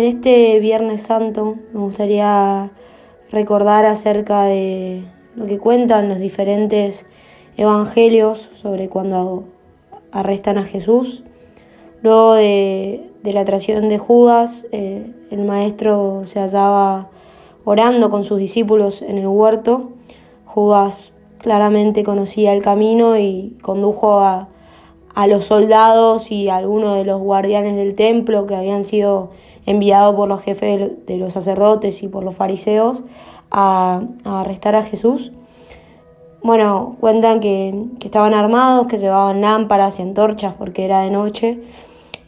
En este Viernes Santo me gustaría recordar acerca de lo que cuentan los diferentes evangelios sobre cuando arrestan a Jesús. Luego de, la traición de Judas, eh, el maestro se hallaba orando con sus discípulos en el huerto. Judas claramente conocía el camino y condujo a, los soldados y a algunos de los guardianes del templo que habían sido enviados por los jefes de los sacerdotes y por los fariseos a, arrestar a Jesús. Bueno, cuentan que, que, estaban armados, que llevaban lámparas y antorchas porque era de noche.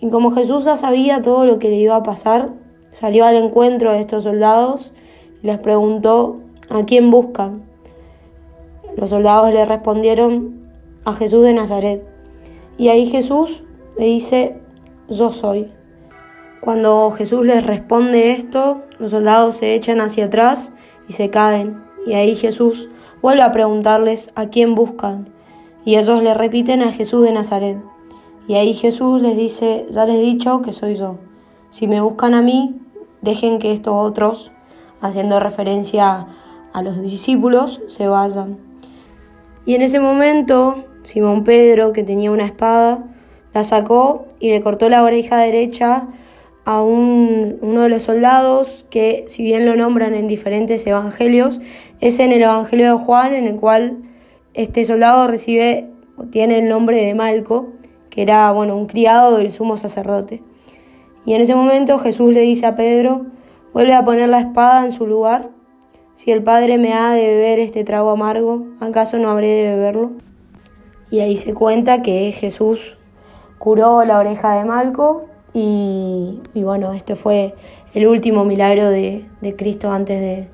Y como Jesús ya sabía todo lo que le iba a pasar, salió al encuentro de estos soldados y les preguntó a quién buscan. Los soldados le respondieron a Jesús de Nazaret. Y ahí Jesús le dice, yo soy. Cuando Jesús les responde esto, los soldados se echan hacia atrás y se caen. Y ahí Jesús vuelve a preguntarles a quién buscan. Y ellos le repiten a Jesús de Nazaret. Y ahí Jesús les dice, ya les he dicho que soy yo. Si me buscan a mí, dejen que estos otros, haciendo referencia a los discípulos, se vayan. Y en ese momento, Simón Pedro, que tenía una espada, la sacó y le cortó la oreja derecha a uno de los soldados que, si bien lo nombran en diferentes evangelios, es en el Evangelio de Juan, en el cual este soldado recibe o tiene el nombre de Malco, que era bueno, un criado del sumo sacerdote. Y en ese momento Jesús le dice a Pedro, vuelve a poner la espada en su lugar si el Padre me ha de beber este trago amargo, ¿acaso no habré de beberlo? Y ahí se cuenta que Jesús curó la oreja de Malco y, bueno, este fue el último milagro de, Cristo antes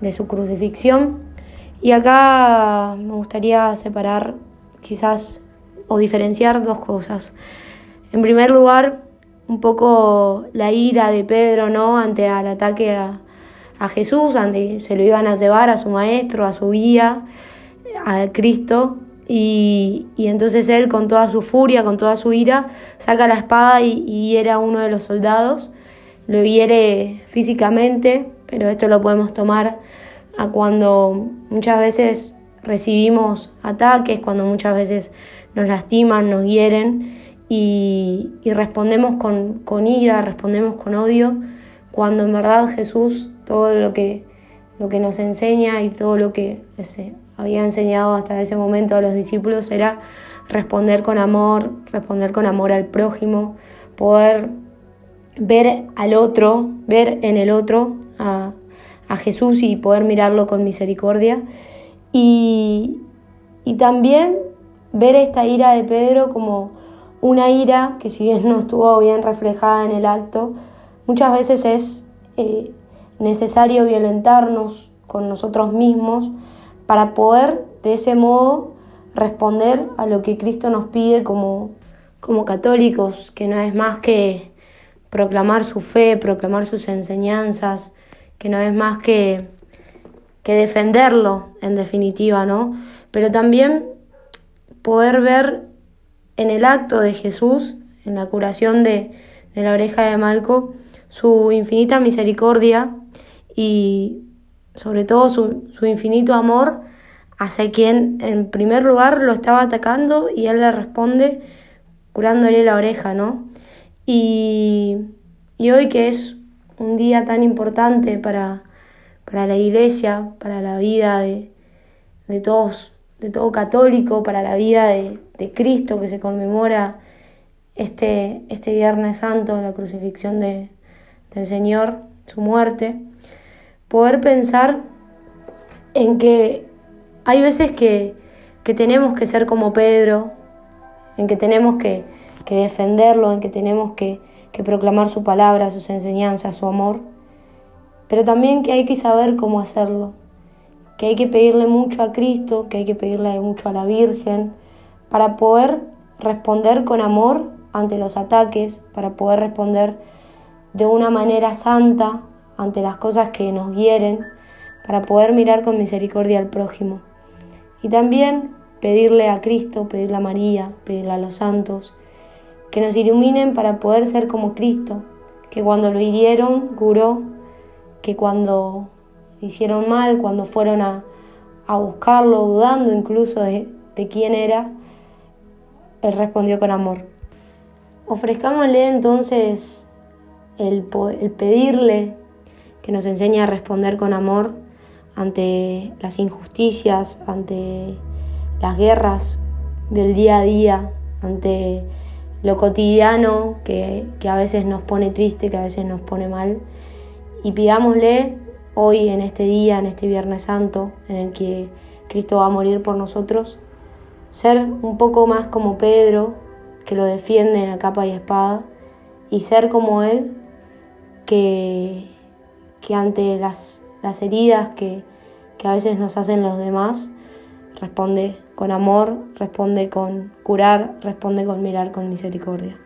de, su crucifixión. Y acá me gustaría separar quizás o diferenciar dos cosas. En primer lugar, un poco la ira de Pedro, ¿no? Ante el ataque a, a Jesús, donde se lo iban a llevar a su maestro, a su guía, a Cristo. Y, entonces él, con toda su furia, con toda su ira, saca la espada y, era uno de los soldados. Lo hiere físicamente, pero esto lo podemos tomar a cuando muchas veces recibimos ataques, cuando muchas veces nos lastiman, nos hieren y, respondemos con, con ira, respondemos con odio, cuando en verdad Jesús todo lo que, lo que nos enseña y todo lo que había enseñado hasta ese momento a los discípulos era responder con amor, responder con amor al prójimo, poder ver al otro, ver en el otro a, Jesús y poder mirarlo con misericordia. Y, y también ver esta ira de Pedro como una ira que si bien no estuvo bien reflejada en el acto, muchas veces es eh, necesario violentarnos con nosotros mismos para poder de ese modo responder a lo que Cristo nos pide como, como católicos, que no es más que proclamar su fe, proclamar sus enseñanzas, que no es más que, que defenderlo en definitiva, ¿no? Pero también poder ver en el acto de Jesús, en la curación de, de la oreja de Malco, su infinita misericordia y sobre todo su, su infinito amor hacia quien en primer lugar lo estaba atacando y él le responde curándole la oreja, ¿no? Y, y hoy que es un día tan importante para, para la iglesia, para la vida de, de, todos, de todo católico, para la vida de, de Cristo que se conmemora este, este Viernes Santo, la crucifixión de, del Señor, su muerte poder pensar en que hay veces que, tenemos que ser como Pedro, en que tenemos que, defenderlo, en que tenemos que, que proclamar su palabra, sus enseñanzas, su amor, pero también que hay que saber cómo hacerlo, que hay que pedirle mucho a Cristo, que hay que pedirle mucho a la Virgen, para poder responder con amor ante los ataques, para poder responder de una manera santa, ante las cosas que nos hieren, para poder mirar con misericordia al prójimo. Y también pedirle a Cristo, pedirle a María, pedirle a los santos, que nos iluminen para poder ser como Cristo, que cuando lo hirieron curó, que cuando hicieron mal, cuando fueron a, buscarlo, dudando incluso de, quién era, Él respondió con amor. Ofrezcámosle entonces el, el pedirle que nos enseñe a responder con amor ante las injusticias, ante las guerras del día a día, ante lo cotidiano que, a veces nos pone triste, que a veces nos pone mal. Y pidámosle hoy, en este día, en este Viernes Santo, en el que Cristo va a morir por nosotros, ser un poco más como Pedro, que lo defiende en la capa y espada, y ser como Él, que, que ante las, las heridas que, que a veces nos hacen los demás, responde con amor, responde con curar, responde con mirar con misericordia.